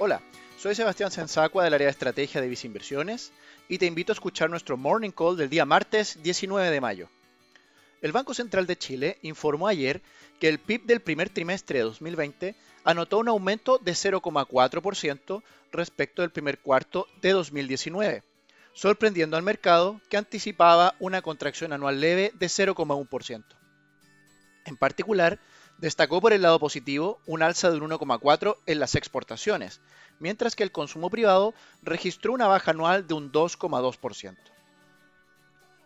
Hola, soy Sebastián Sensacua del área de estrategia de Viceinversiones y te invito a escuchar nuestro Morning Call del día martes 19 de mayo. El Banco Central de Chile informó ayer que el PIB del primer trimestre de 2020 anotó un aumento de 0,4% respecto del primer cuarto de 2019, sorprendiendo al mercado que anticipaba una contracción anual leve de 0,1%. En particular, destacó por el lado positivo un alza de un 1,4 en las exportaciones, mientras que el consumo privado registró una baja anual de un 2,2%.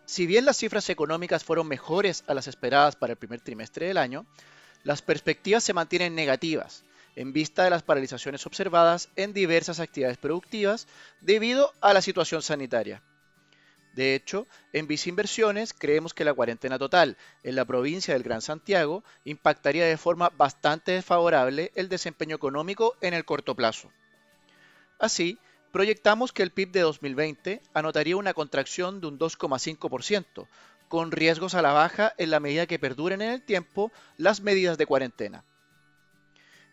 Si bien las cifras económicas fueron mejores a las esperadas para el primer trimestre del año, las perspectivas se mantienen negativas en vista de las paralizaciones observadas en diversas actividades productivas debido a la situación sanitaria. De hecho, en Viceinversiones creemos que la cuarentena total en la provincia del Gran Santiago impactaría de forma bastante desfavorable el desempeño económico en el corto plazo. Así, proyectamos que el PIB de 2020 anotaría una contracción de un 2,5%, con riesgos a la baja en la medida que perduren en el tiempo las medidas de cuarentena.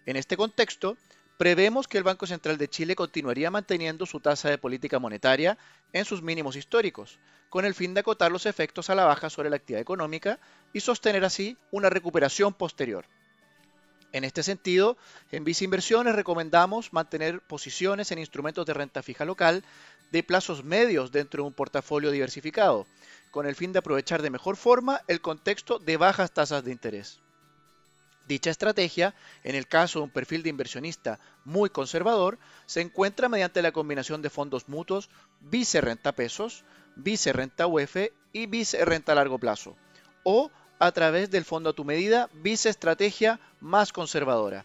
En este contexto, prevemos que el Banco Central de Chile continuaría manteniendo su tasa de política monetaria en sus mínimos históricos, con el fin de acotar los efectos a la baja sobre la actividad económica y sostener así una recuperación posterior. En este sentido, en Viceinversiones recomendamos mantener posiciones en instrumentos de renta fija local de plazos medios dentro de un portafolio diversificado, con el fin de aprovechar de mejor forma el contexto de bajas tasas de interés. Dicha estrategia, en el caso de un perfil de inversionista muy conservador, se encuentra mediante la combinación de fondos mutuos vice renta pesos, vice renta UF y vice renta a largo plazo, o a través del fondo a tu medida vice estrategia más conservadora.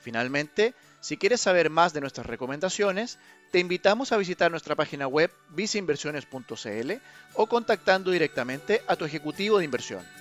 Finalmente, si quieres saber más de nuestras recomendaciones, te invitamos a visitar nuestra página web viceinversiones.cl o contactando directamente a tu ejecutivo de inversión.